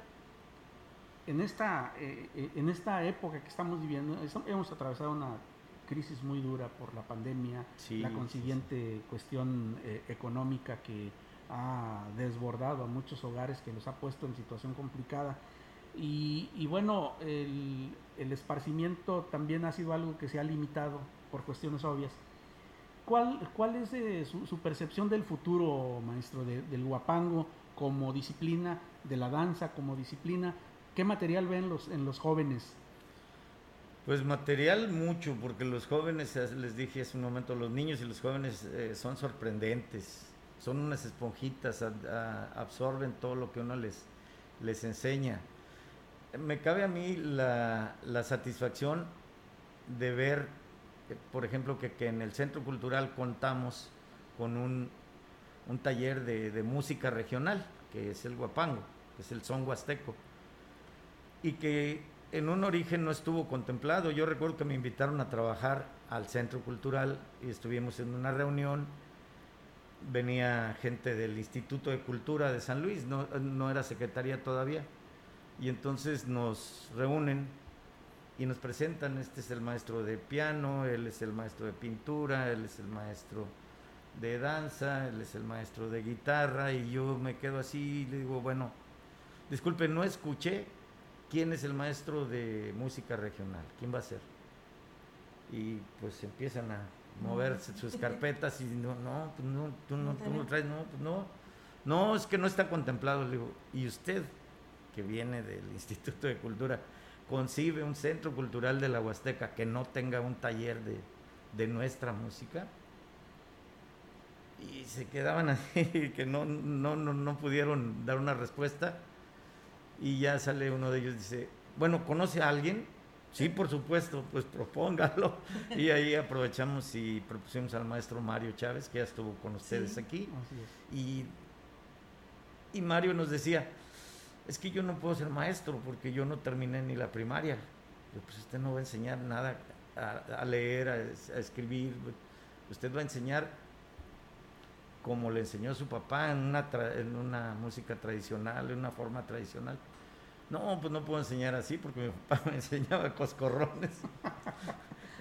en esta, eh, eh, en esta época que estamos viviendo, hemos atravesado una crisis muy dura por la pandemia, Sí, la sí, consiguiente cuestión eh, económica que ha desbordado a muchos hogares, que los ha puesto en situación complicada. Y, y bueno, el, el esparcimiento también ha sido algo que se ha limitado por cuestiones obvias. ¿Cuál, cuál es eh, su, su percepción del futuro, maestro, de- del guapango como disciplina, de la danza como disciplina? ¿Qué material ven los, en los jóvenes? Pues material mucho, porque los jóvenes, les dije hace un momento, los niños y los jóvenes eh, son sorprendentes, son unas esponjitas, absorben todo lo que uno les, les enseña. Me cabe a mí la, la satisfacción de ver, eh, por ejemplo, que, que en el Centro Cultural contamos con un, un taller de, de música regional, que es el guapango, que es el son huasteco y que en un origen no estuvo contemplado. Yo recuerdo que me invitaron a trabajar al Centro Cultural y estuvimos en una reunión. Venía gente del Instituto de Cultura de San Luis, no, no era secretaría todavía. Y entonces nos reúnen y nos presentan, este es el maestro de piano, él es el maestro de pintura, él es el maestro de danza, él es el maestro de guitarra y yo me quedo así y le digo, bueno, disculpe, no escuché quién es el maestro de música regional, quién va a ser. Y pues empiezan a moverse sus carpetas y no, no, pues no, tú no, tú no traes, no, pues no, no, es que no está contemplado. Le digo, ¿y usted, que viene del Instituto de Cultura, concibe un centro cultural de la Huasteca que no tenga un taller de, de nuestra música? Y se quedaban así, que no, no, no, no pudieron dar una respuesta. Y ya sale uno de ellos y dice, bueno, ¿conoce a alguien? Sí, por supuesto, pues propóngalo. Y ahí aprovechamos y propusimos al maestro Mario Chávez, que ya estuvo con ustedes Sí, aquí. Y, y Mario nos decía, es que yo no puedo ser maestro porque yo no terminé ni la primaria. Yo, pues usted no va a enseñar nada a, a leer, a, a escribir, usted va a enseñar como le enseñó su papá en una, tra- en una música tradicional, en una forma tradicional. No, pues no puedo enseñar así porque mi papá me enseñaba coscorrones.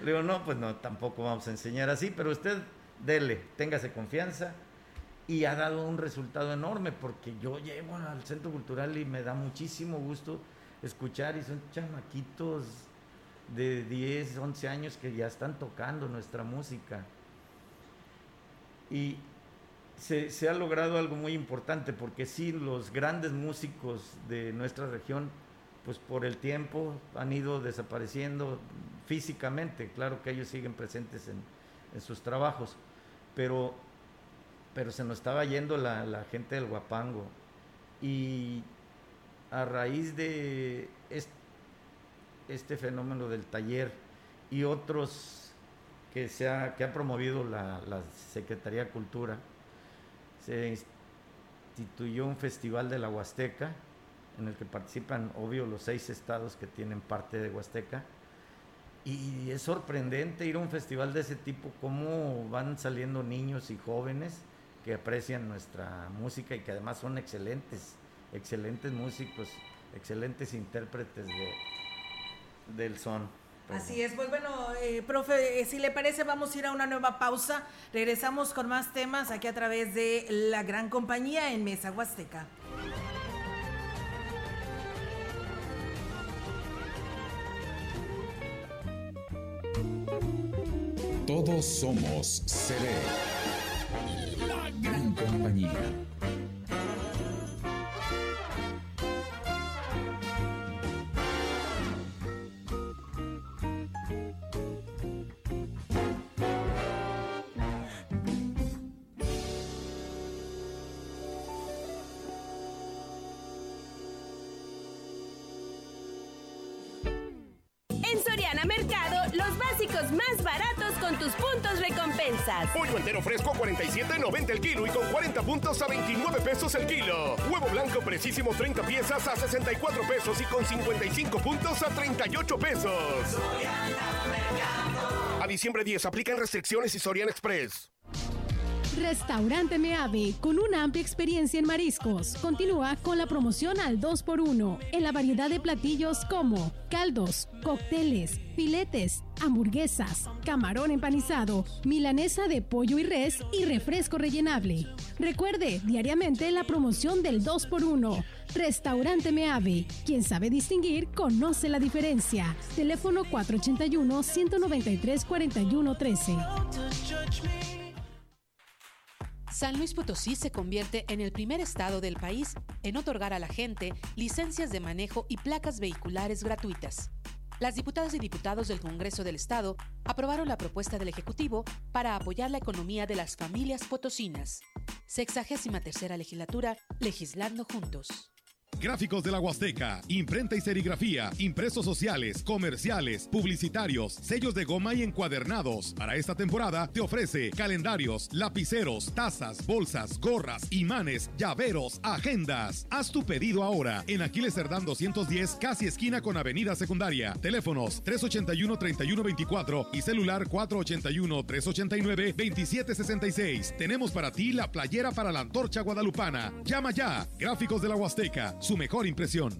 Le digo, no, pues no, tampoco vamos a enseñar así, pero usted dele, téngase confianza. Y ha dado un resultado enorme porque yo llego al centro cultural y me da muchísimo gusto escuchar y son chamaquitos de 10, 11 años que ya están tocando nuestra música. Y se, ha logrado algo muy importante porque sí, los grandes músicos de nuestra región, pues por el tiempo han ido desapareciendo físicamente. Claro que ellos siguen presentes en, sus trabajos, pero, pero se nos estaba yendo la, gente del Guapango. Y a raíz de est- este fenómeno del taller y otros que, se ha, que ha promovido la Secretaría de Cultura, se instituyó un festival de la Huasteca en el que participan, obvio, los seis estados que tienen parte de Huasteca. Y es sorprendente ir a un festival de ese tipo, cómo van saliendo niños y jóvenes que aprecian nuestra música y que además son excelentes, excelentes músicos, excelentes intérpretes de, del son. Así es, pues bueno, eh, profe, eh, si le parece, vamos a ir a una nueva pausa. Regresamos con más temas aquí a través de la gran compañía en Mesa Huasteca. Todos somos CB. Más baratos con tus puntos recompensas. Pollo entero fresco 47.90 el kilo y con 40 puntos a 29 pesos el kilo. Huevo blanco precisísimo 30 piezas a 64 pesos y con 55 puntos a 38 pesos. A diciembre 10 aplican restricciones y Soriana Express. Restaurante Meave, con una amplia experiencia en mariscos, continúa con la promoción al 2x1 en la variedad de platillos como caldos, cócteles, filetes, hamburguesas, camarón empanizado, milanesa de pollo y res y refresco rellenable. Recuerde diariamente la promoción del 2x1. Restaurante Meave, quien sabe distinguir conoce la diferencia. Teléfono 481 193 4113. San Luis Potosí se convierte en el primer estado del país en otorgar a la gente licencias de manejo y placas vehiculares gratuitas. Las diputadas y diputados del Congreso del Estado aprobaron la propuesta del Ejecutivo para apoyar la economía de las familias potosinas. Sexagésima tercera legislatura, legislando juntos. Gráficos de la Huasteca, imprenta y serigrafía, impresos sociales, comerciales, publicitarios, sellos de goma y encuadernados. Para esta temporada te ofrece calendarios, lapiceros, tazas, bolsas, gorras, imanes, llaveros, agendas. Haz tu pedido ahora en Aquiles Cerdán 210, casi esquina con Avenida Secundaria. Teléfonos 381-3124 y celular 481-389-2766. Tenemos para ti la playera para la antorcha guadalupana. Llama ya. Gráficos de la Huasteca, su mejor impresión.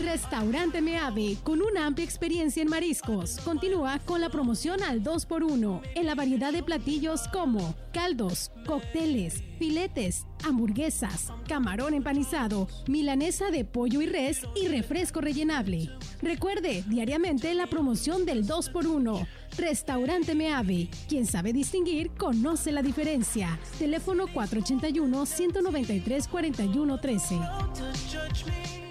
Restaurante Meave, con una amplia experiencia en mariscos, continúa con la promoción al 2x1 en la variedad de platillos como caldos, cócteles, filetes, hamburguesas, camarón empanizado, milanesa de pollo y res y refresco rellenable. Recuerde diariamente la promoción del 2x1. Restaurante Meave, quien sabe distinguir conoce la diferencia. Teléfono 481 193 4113.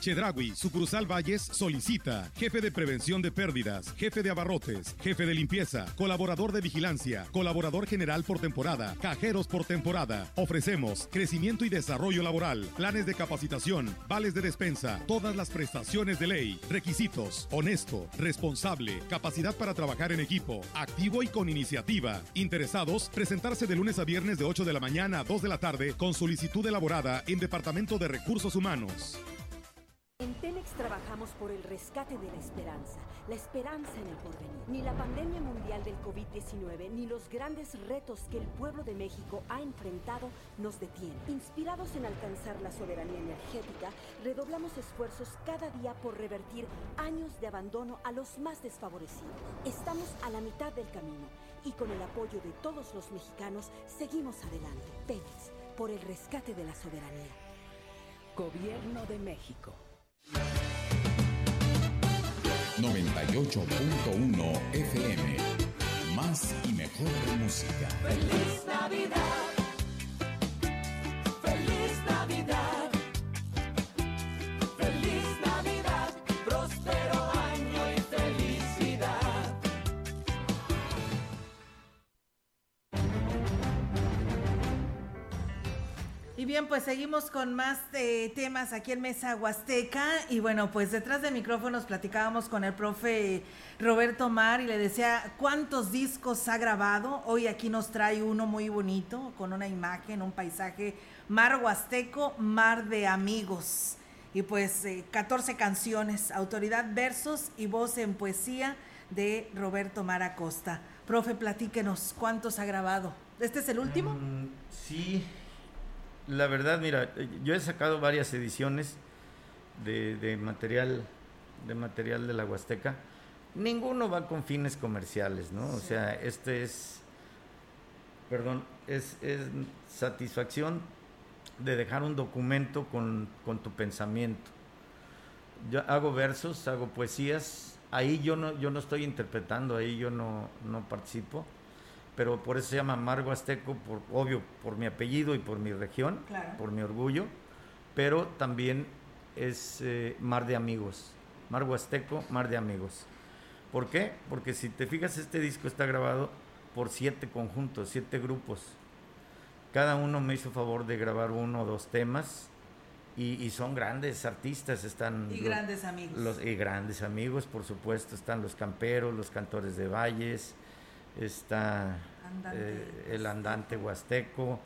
Chedragui, sucursal Valles, solicita jefe de prevención de pérdidas, jefe de abarrotes, jefe de limpieza, colaborador de vigilancia, colaborador general por temporada, cajeros por temporada. Ofrecemos crecimiento y desarrollo laboral, planes de capacitación, vales de despensa, todas las prestaciones de ley, requisitos, honesto, responsable, capacidad para trabajar en equipo, activo y con iniciativa. Interesados, presentarse de lunes a viernes de 8 de la mañana a 2 de la tarde con solicitud elaborada en Departamento de Recursos Humanos. En Tenex trabajamos por el rescate de la esperanza, la esperanza en el porvenir. Ni la pandemia mundial del COVID-19 ni los grandes retos que el pueblo de México ha enfrentado nos detienen. Inspirados en alcanzar la soberanía energética, redoblamos esfuerzos cada día por revertir años de abandono a los más desfavorecidos. Estamos a la mitad del camino y con el apoyo de todos los mexicanos seguimos adelante. Pemex, por el rescate de la soberanía. Gobierno de México. 98.1 FM. Más y mejor música. Feliz Navidad. Bien, pues seguimos con más eh, temas aquí en Mesa Huasteca. Y bueno, pues detrás de micrófonos platicábamos con el profe Roberto Mar y le decía cuántos discos ha grabado. Hoy aquí nos trae uno muy bonito, con una imagen, un paisaje mar huasteco, mar de amigos. Y pues eh, 14 canciones, autoridad, versos y voz en poesía de Roberto Mar Acosta. Profe, platíquenos, ¿cuántos ha grabado? ¿Este es el último? Mm, sí, la verdad, mira, yo he sacado varias ediciones de, de material de material de la Huasteca. Ninguno va con fines comerciales, ¿no? O sea, este es, perdón, es, es satisfacción de dejar un documento con, con tu pensamiento. Yo hago versos, hago poesías, ahí yo no, yo no estoy interpretando, ahí yo no, no participo pero por eso se llama Mar Huasteco, por, obvio, por mi apellido y por mi región, Claro. por mi orgullo, pero también es eh, Mar de Amigos, Mar Huasteco, Mar de Amigos. ¿Por qué? Porque si te fijas, este disco está grabado por siete conjuntos, siete grupos. Cada uno me hizo favor de grabar uno o dos temas y, y son grandes artistas, están... Y los- grandes amigos. los- y grandes amigos, por supuesto, están los camperos, los cantores de valles, está Andante eh, el andante huasteco,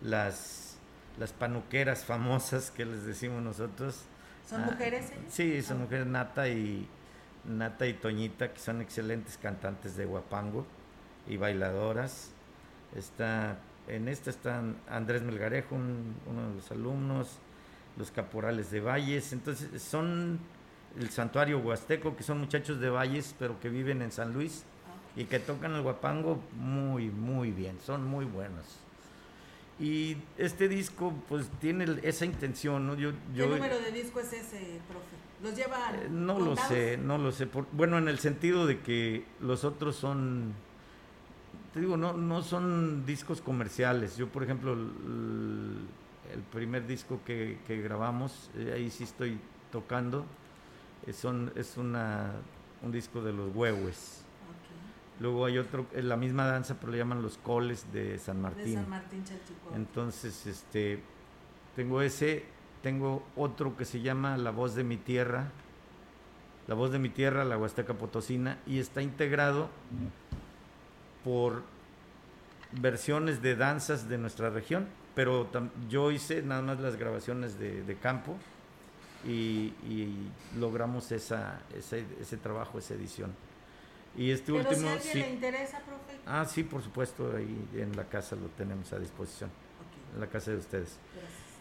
las, las panuqueras famosas que les decimos nosotros. ¿Son Ah, mujeres ellas? Sí, son mujeres Nata y Nata y Toñita, que son excelentes cantantes de guapango y bailadoras. Está, en esta están Andrés Melgarejo, un- uno de los alumnos, los caporales de Valles. Entonces, son el santuario huasteco, que son muchachos de Valles, pero que viven en San Luis y que tocan el guapango muy, muy bien, son muy buenos. Y este disco, pues, tiene esa intención, ¿no? Yo, ¿Qué yo, número de disco es ese, profe? ¿Los lleva eh, No lo sé, no lo sé. por- bueno, en el sentido de que los otros son, te digo, no, no son discos comerciales. Yo, por ejemplo, el, el primer disco que, que grabamos, eh, ahí sí estoy tocando, eh, son, es una, un disco de los huehues. Luego hay otro, es la misma danza, pero le llaman los coles de San Martín. De San Martín Chalchico. Entonces, este, tengo ese, tengo otro que se llama La voz de mi tierra, La voz de mi tierra, la Huasteca Potosina, y está integrado por versiones de danzas de nuestra región, pero yo hice nada más las grabaciones de, de campo y, y logramos esa, ese, ese trabajo, esa edición. Y este Pero si último, a alguien sí. le interesa, profe. Ah, sí, por supuesto, ahí en la casa lo tenemos a disposición, en la casa de ustedes.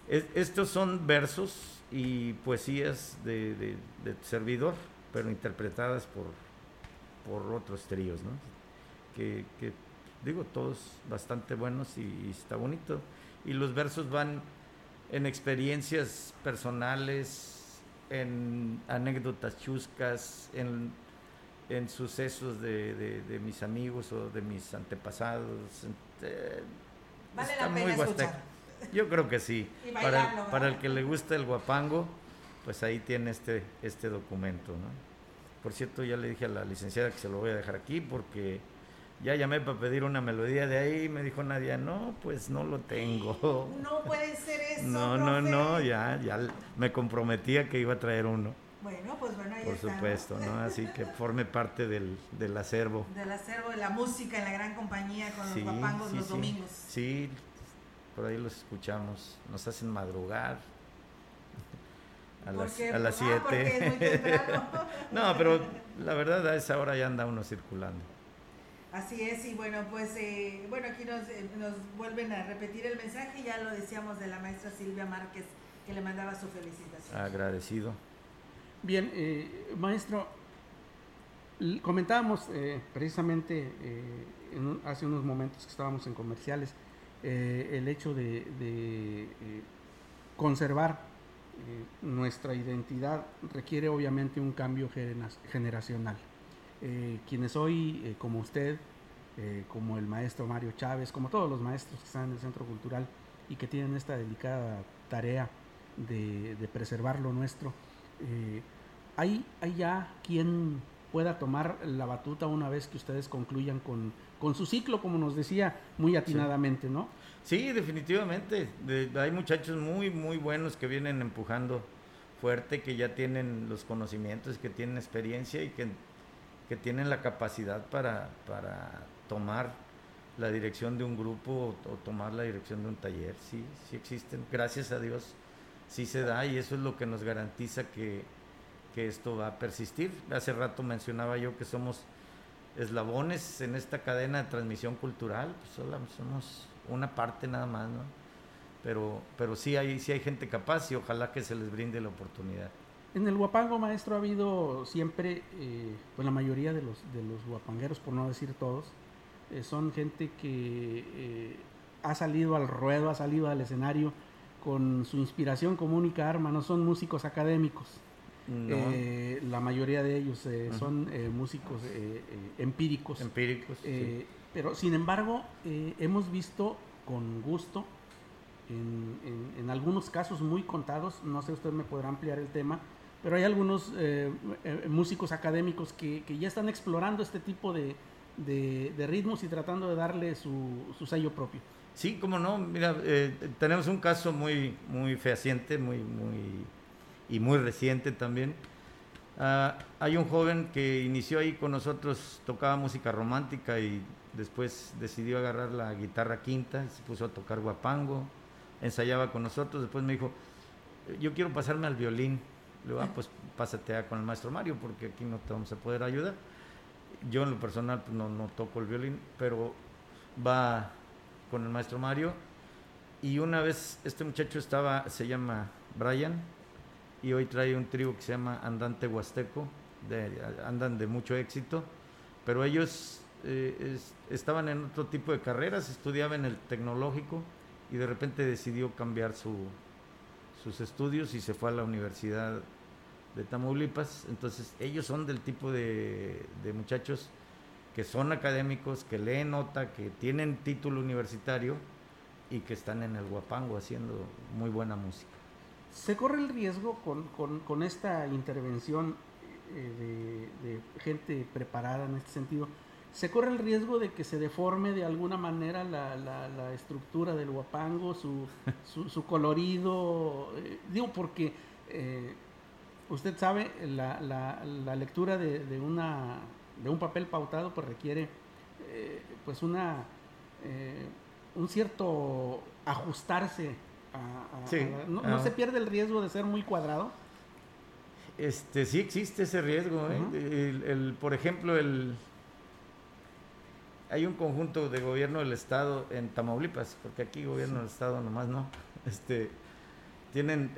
Es- estos son versos y poesías de, de- de tu servidor, pero interpretadas por, por otros tríos, ¿no? Que, que, digo, todos bastante buenos y, y está bonito. Y los versos van en experiencias personales, en anécdotas chuscas, en, en sucesos de, de- de mis amigos o de mis antepasados. Eh, Vale está la pena muy escuchar. Yo creo que sí. Y Para, bailarlo, para el que le gusta el guapango, pues ahí tiene este, este documento, ¿no? Por cierto, ya le dije a la licenciada que se lo voy a dejar aquí porque ya llamé para pedir una melodía de ahí y me dijo Nadia, no, pues no lo tengo. No puede ser eso. No, no, no, ya, ya me comprometía que iba a traer uno. Bueno, pues bueno, ahí Por supuesto, ¿no? Así que forme parte del, del acervo. Del acervo de la música en la gran compañía con Sí, los guapangos sí, los sí. domingos. Sí, por ahí los escuchamos. Nos hacen madrugar. A ¿Por las, a las Ah, muy 7. temprano. no, pero la verdad a esa hora ya anda uno circulando. Así es, y bueno, pues eh, bueno, aquí nos, eh, nos vuelven a repetir el mensaje, ya lo decíamos de la maestra Silvia Márquez, que le mandaba su felicitación. Agradecido. Bien, eh, maestro, comentábamos eh, precisamente eh, en hace unos momentos que estábamos en comerciales eh, el hecho de, eh, conservar nuestra identidad requiere obviamente un cambio genera- generacional. Quienes hoy, como usted, como el maestro Mario Chávez, como todos los maestros que están en el Centro Cultural y que tienen esta delicada tarea de preservar lo nuestro, eh, ¿hay, ¿hay ya quien pueda tomar la batuta una vez que ustedes concluyan con, con su ciclo, como nos decía muy atinadamente, ¿no? Sí, definitivamente. De- hay muchachos muy, muy buenos que vienen empujando fuerte, que ya tienen los conocimientos, que tienen experiencia y que, que tienen la capacidad para, para tomar la dirección de un grupo o, o tomar la dirección de un taller. Sí, sí existen. Gracias a Dios sí se da y eso es lo que nos garantiza que, que esto va a persistir. Hace rato mencionaba yo que somos eslabones en esta cadena de transmisión cultural, pues sola- somos una parte nada más, ¿no? Pero, pero sí, hay, sí hay gente capaz y ojalá que se les brinde la oportunidad. En el Huapango, maestro, ha habido siempre, eh, pues la mayoría de los, de los huapangueros, por no decir todos, eh, son gente que eh, ha salido al ruedo, ha salido al escenario con su inspiración como única arma, no son músicos académicos. No. Eh, la mayoría de ellos eh, son eh, músicos eh, eh, empíricos. Empíricos, Pero sin embargo, eh, hemos visto con gusto, en, en- en algunos casos muy contados, no sé, usted me podrá ampliar el tema, pero hay algunos músicos académicos que, que ya están explorando este tipo de, de- de ritmos y tratando de darle su, su sello propio. Sí, como no, mira, eh, tenemos un caso muy, muy fehaciente, muy, muy, y muy reciente también. Ah, hay un joven que inició ahí con nosotros, tocaba música romántica y después decidió agarrar la guitarra quinta se puso a tocar guapango, ensayaba con nosotros, después me dijo, yo quiero pasarme al violín. Le digo, ah, pues pásate a con el maestro Mario porque aquí no te vamos a poder ayudar. Yo en lo personal pues, no, no toco el violín, pero va con el maestro Mario. Y una vez este muchacho estaba, se llama Brian, y hoy trae un trío que se llama Andante Huasteco, de- andan de mucho éxito, pero ellos eh, es- estaban en otro tipo de carreras, estudiaban el tecnológico y de repente decidió cambiar su, sus estudios y se fue a la Universidad de Tamaulipas. Entonces ellos son del tipo de, de muchachos que son académicos, que leen nota, que tienen título universitario y que están en el Guapango haciendo muy buena música. ¿Se corre el riesgo con, con- con esta intervención eh, de, de gente preparada en este sentido? ¿Se corre el riesgo de que se deforme de alguna manera la, la- la estructura del huapango, su, su, su colorido? Eh, digo, porque eh, usted sabe, la, la- la lectura de, de una, de un papel pautado pues requiere eh, pues una, eh, un cierto ajustarse a- a- Sí, a la- ¿no, no se pierde el riesgo de ser muy cuadrado? Este, sí existe ese riesgo. ¿eh? El, el- por ejemplo, el, hay un conjunto de gobierno del Estado en Tamaulipas, porque aquí gobierno del Estado nomás no. Este, tienen,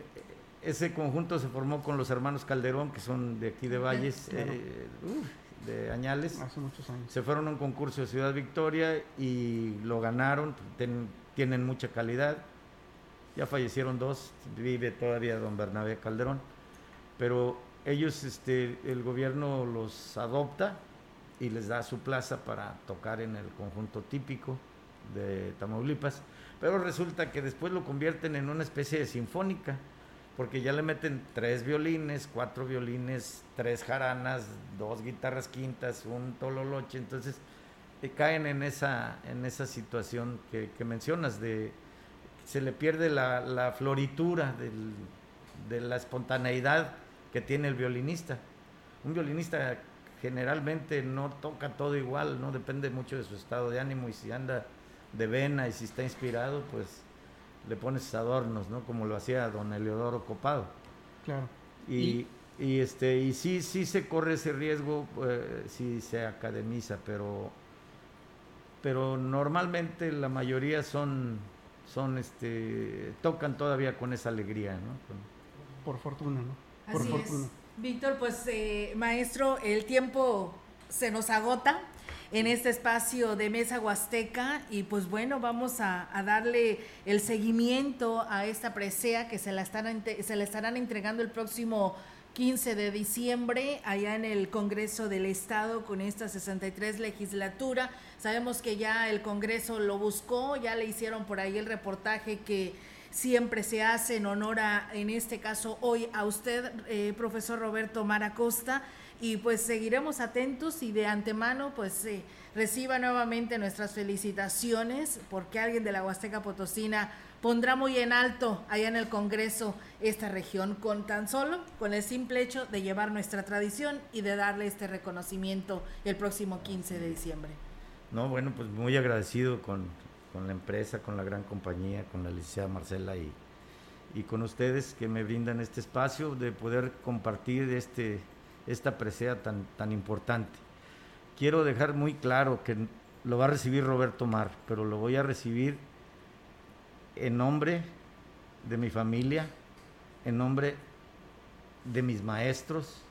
ese conjunto se formó con los hermanos Calderón, que son de aquí de Valles, claro. eh, uf, de Añales. Hace muchos años. Se fueron a un concurso de Ciudad Victoria y lo ganaron, ten- tienen mucha calidad. Ya fallecieron dos, vive todavía don Bernabé Calderón, pero ellos, este, el gobierno los adopta y les da su plaza para tocar en el conjunto típico de Tamaulipas, pero resulta que después lo convierten en una especie de sinfónica porque ya le meten tres violines, cuatro violines, tres jaranas, dos guitarras quintas, un tololoche, entonces eh, caen en esa, en esa situación que, mencionas, de se le pierde la, floritura de la espontaneidad que tiene el violinista. Un violinista generalmente no toca todo igual, no depende mucho de su estado de ánimo y si anda de vena y si está inspirado, pues le pones adornos, ¿no? Como lo hacía don Eleodoro Copado. Claro. Y, y, este y sí sí se corre ese riesgo eh, si se academiza, pero pero normalmente la mayoría son son este tocan todavía con esa alegría, ¿no? Con- Por fortuna, ¿no? Por Así fortuna. es. Víctor, pues eh, maestro, el tiempo se nos agota en este espacio de Mesa Huasteca y pues bueno, vamos a, darle el seguimiento a esta presea que se la, ente- se estarán entregando el próximo 15 de diciembre allá en el Congreso del Estado con esta 63 legislatura. Sabemos que ya el Congreso lo buscó, ya le hicieron por ahí el reportaje que siempre se hace en honor a, en este caso hoy, a usted, eh, profesor Roberto Maracosta, y pues seguiremos atentos y de antemano pues eh, reciba nuevamente nuestras felicitaciones porque alguien de la Huasteca Potosina pondrá muy en alto allá en el Congreso esta región con tan solo, con el simple hecho de llevar nuestra tradición y de darle este reconocimiento el próximo 15 de diciembre. No, bueno, pues muy agradecido con, con la empresa, con la gran compañía, con la licenciada Marcela y, y con ustedes que me brindan este espacio de poder compartir este, esta presea tan, tan importante. Quiero dejar muy claro que lo va a recibir Roberto Mar, pero lo voy a recibir en nombre de mi familia, en nombre de mis maestros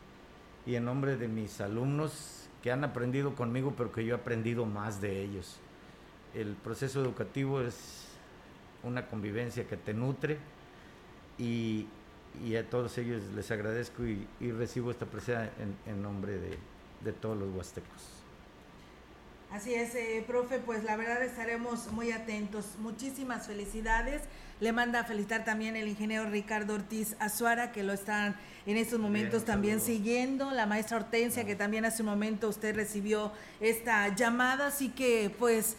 y en nombre de mis alumnos que han aprendido conmigo, pero que yo he aprendido más de ellos. El proceso educativo es una convivencia que te nutre y, y a todos ellos les agradezco y, y recibo esta presea en, en nombre de, de todos los huastecos. Así es, eh, profe, pues la verdad estaremos muy atentos. Muchísimas felicidades. Le manda a felicitar también el ingeniero Ricardo Ortiz Azuara, que lo están en estos momentos también siguiendo. La maestra Hortensia, que también hace un momento usted recibió esta llamada. Así que, pues,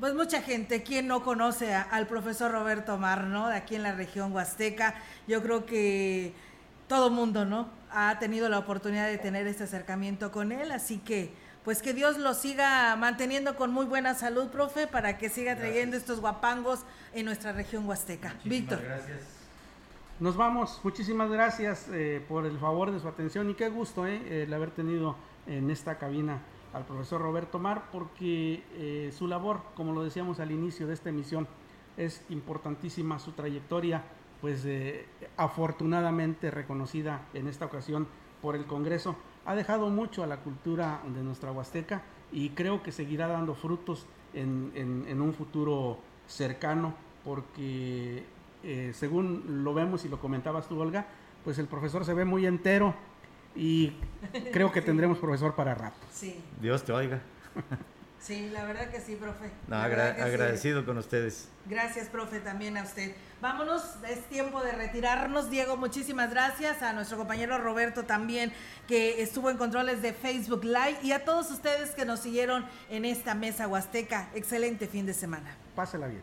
pues mucha gente, quien no conoce a- al profesor Roberto Mar, ¿no? De aquí en la región Huasteca. Yo creo que todo mundo, ¿no? Ha tenido la oportunidad de tener este acercamiento con él, así que pues que Dios lo siga manteniendo con muy buena salud, profe, para que siga trayendo estos guapangos en nuestra región huasteca. Víctor. Gracias. Nos vamos. Muchísimas gracias eh, por el favor de su atención y qué gusto eh, el haber tenido en esta cabina al profesor Roberto Mar porque eh, su labor, como lo decíamos al inicio de esta emisión, es importantísima su trayectoria, pues eh, afortunadamente reconocida en esta ocasión por el Congreso, ha dejado mucho a la cultura de nuestra Huasteca y creo que seguirá dando frutos en, un futuro cercano porque eh, según lo vemos y lo comentabas tú, Olga, pues el profesor se ve muy entero y creo que Sí. tendremos profesor para rato. Sí, Dios te oiga. sí, la verdad que sí, profe. No, agra- sí. agradecido con ustedes. Gracias, profe, también a usted. Vámonos, es tiempo de retirarnos. Diego, muchísimas gracias. A nuestro compañero Roberto también, que estuvo en controles de Facebook Live. Y a todos ustedes que nos siguieron en esta mesa huasteca. Excelente fin de semana. Pásela bien.